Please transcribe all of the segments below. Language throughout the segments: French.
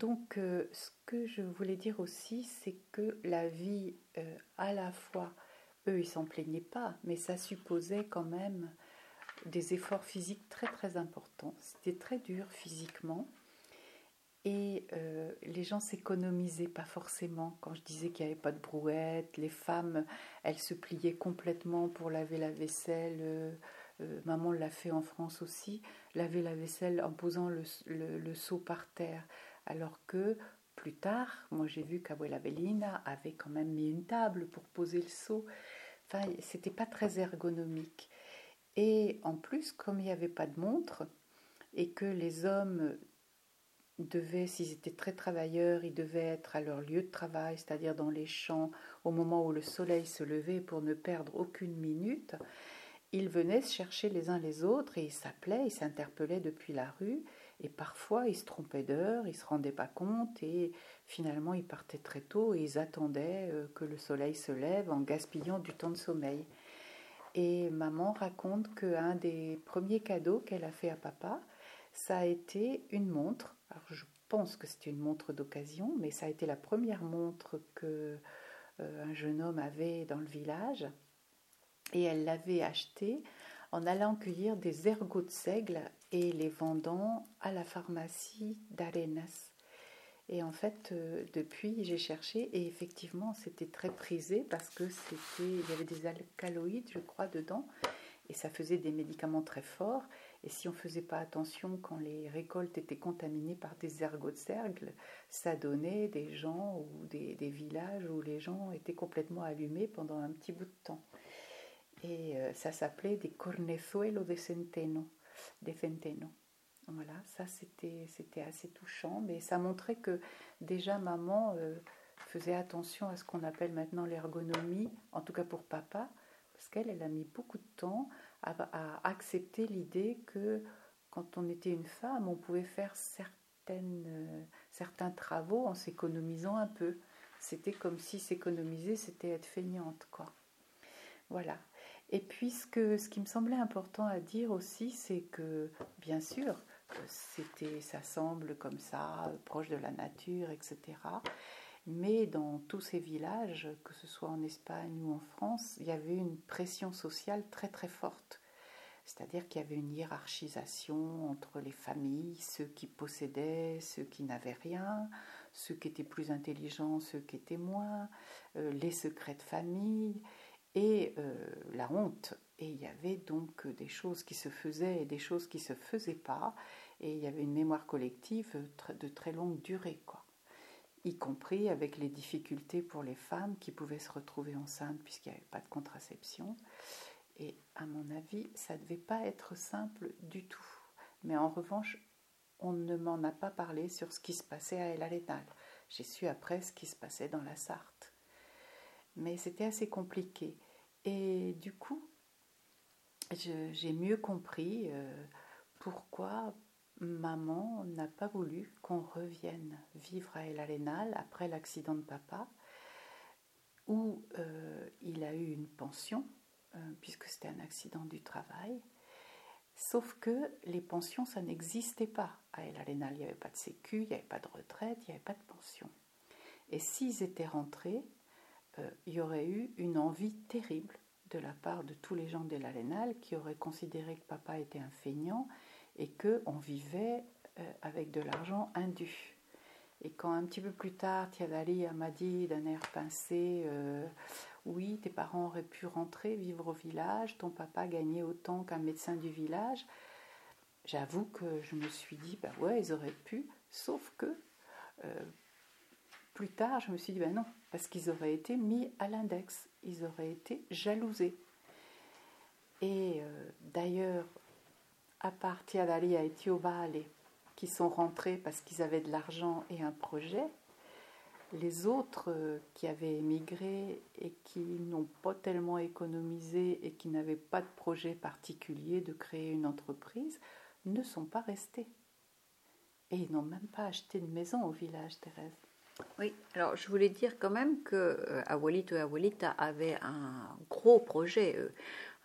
donc, euh, ce que je voulais dire aussi, c'est que la vie, euh, à la fois, eux, ils s'en plaignaient pas, mais ça supposait quand même des efforts physiques très très importants. C'était très dur physiquement. Et euh, les gens s'économisaient pas forcément. Quand je disais qu'il n'y avait pas de brouette, les femmes, elles se pliaient complètement pour laver la vaisselle. maman l'a fait en France aussi, laver la vaisselle en posant le, le seau par terre alors que plus tard, moi j'ai vu qu'Abuela Bellina avait quand même mis une table pour poser le seau. Enfin, c'était pas très ergonomique. Et en plus, comme il n'y avait pas de montre, et que les hommes devaient, s'ils étaient très travailleurs, ils devaient être à leur lieu de travail, c'est-à-dire dans les champs, au moment où le soleil se levait pour ne perdre aucune minute, ils venaient se chercher les uns les autres et ils s'appelaient, ils s'interpellaient depuis la rue et parfois, ils se trompaient d'heure, ils ne se rendaient pas compte et finalement, ils partaient très tôt et ils attendaient euh, que le soleil se lève en gaspillant du temps de sommeil. Et maman raconte qu'un des premiers cadeaux qu'elle a fait à papa, ça a été une montre. Alors, je pense que c'est une montre d'occasion, mais ça a été la première montre que euh, un jeune homme avait dans le village. Et elle l'avait achetée en allant cueillir des ergots de seigle et les vendant à la pharmacie d'Arenas. Et en fait, euh, depuis, j'ai cherché et effectivement, c'était très prisé parce que c'était, il y avait des alcaloïdes, je crois, dedans, et ça faisait des médicaments très forts. Et si on ne faisait pas attention quand les récoltes étaient contaminées par des ergots de seigle, ça donnait des gens ou des, des villages où les gens étaient complètement allumés pendant un petit bout de temps. Et euh, ça s'appelait des cornezuelos de centeno, de centeno. Voilà, ça c'était, assez touchant, mais ça montrait que déjà maman euh, faisait attention à ce qu'on appelle maintenant l'ergonomie, en tout cas pour papa, parce qu'elle, elle a mis beaucoup de temps à, à accepter l'idée que quand on était une femme, on pouvait faire certaines, euh, certains travaux en s'économisant un peu. C'était comme si s'économiser, c'était être feignante, quoi. Voilà. Et puis ce, qui me semblait important à dire aussi, c'est que bien sûr, c'était, ça semble comme ça, proche de la nature, etc. Mais dans tous ces villages, que ce soit en Espagne ou en France, il y avait une pression sociale très très forte. C'est-à-dire qu'il y avait une hiérarchisation entre les familles, ceux qui possédaient, ceux qui n'avaient rien, ceux qui étaient plus intelligents, ceux qui étaient moins, euh, les secrets de famille et euh, la honte. Et il y avait donc des choses qui se faisaient et des choses qui se faisaient pas. Et il y avait une mémoire collective de très longue durée, quoi. Y compris avec les difficultés pour les femmes qui pouvaient se retrouver enceintes puisqu'il n'y avait pas de contraception. Et à mon avis, ça ne devait pas être simple du tout. Mais en revanche, on ne m'en a pas parlé sur ce qui se passait à El Arenal. J'ai su après ce qui se passait dans la Sarthe mais c'était assez compliqué. Et du coup, j'ai mieux compris euh, pourquoi maman n'a pas voulu qu'on revienne vivre à El Arenal après l'accident de papa, où euh, il a eu une pension, euh, puisque c'était un accident du travail. Sauf que les pensions, ça n'existait pas à El Arenal. Il n'y avait pas de sécu, il n'y avait pas de retraite, il n'y avait pas de pension. Et s'ils étaient rentrés, il y aurait eu une envie terrible de la part de tous les gens de l'Alénal qui auraient considéré que papa était un feignant et qu'on vivait euh, avec de l'argent indu. Et quand un petit peu plus tard, Tiadali m'a dit d'un air pincé euh, Oui, tes parents auraient pu rentrer, vivre au village, ton papa gagnait autant qu'un médecin du village, j'avoue que je me suis dit Bah ouais, ils auraient pu, sauf que plus tard, je me suis dit Ben non, parce qu'ils auraient été mis à l'index, ils auraient été jalousés. Et euh, d'ailleurs, à part Tiadali et Tiobale, qui sont rentrés parce qu'ils avaient de l'argent et un projet, les autres euh, qui avaient émigré et qui n'ont pas tellement économisé et qui n'avaient pas de projet particulier de créer une entreprise ne sont pas restés. Et ils n'ont même pas acheté de maison au village, Thérèse. Oui, alors je voulais dire quand même que euh, Awalito et Awalita avaient un gros projet,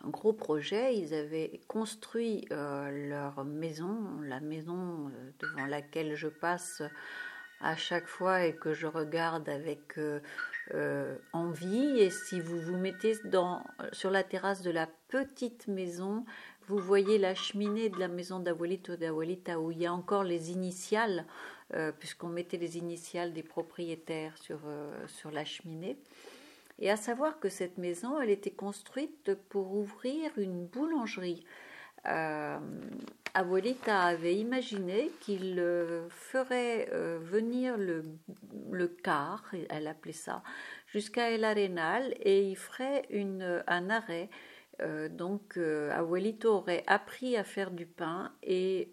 un gros projet. Ils avaient construit euh, leur maison, la maison euh, devant laquelle je passe à chaque fois et que je regarde avec euh, euh, envie. Et si vous vous mettez sur la terrasse de la petite maison, vous voyez la cheminée de la maison d'Abuelito d'Abuelita où il y a encore les initiales, euh, puisqu'on mettait les initiales des propriétaires sur, sur la cheminée. Et à savoir que cette maison, elle était construite pour ouvrir une boulangerie. Euh, Abuelita avait imaginé qu'il euh, ferait euh, venir le, le, car, elle appelait ça, jusqu'à El Arenal et il ferait une, un arrêt. donc Abuelito aurait appris à faire du pain et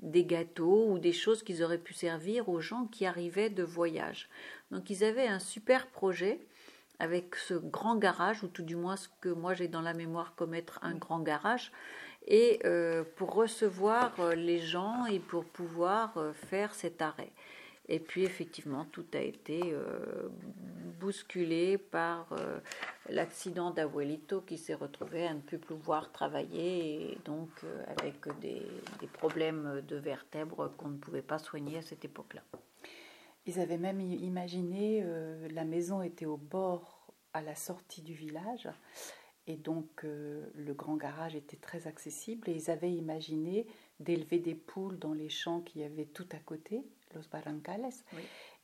des gâteaux ou des choses qu'ils auraient pu servir aux gens qui arrivaient de voyage. Donc ils avaient un super projet avec ce grand garage, ou tout du moins ce que moi j'ai dans la mémoire comme être un grand garage, et euh, pour recevoir euh, les gens et pour pouvoir euh, faire cet arrêt. Et puis effectivement, tout a été bousculé par l'accident d'Abuelito qui s'est retrouvé à ne plus pouvoir travailler et donc avec des, des problèmes de vertèbres qu'on ne pouvait pas soigner à cette époque-là. Ils avaient même imaginé, euh, la maison était au bord, à la sortie du village, et donc euh, le grand garage était très accessible, et ils avaient imaginé d'élever des poules dans les champs qu'il y avait tout à côté, Los Barrancales,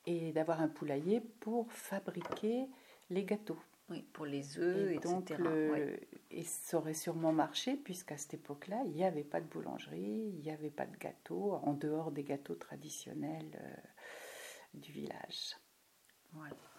et d'avoir un poulailler pour fabriquer les gâteaux. Oui, pour les œufs, et donc etc. Et ça aurait sûrement marché, puisqu'à cette époque-là, il n'y avait pas de boulangerie, il n'y avait pas de gâteaux, en dehors des gâteaux traditionnels. Euh, du village. Voilà.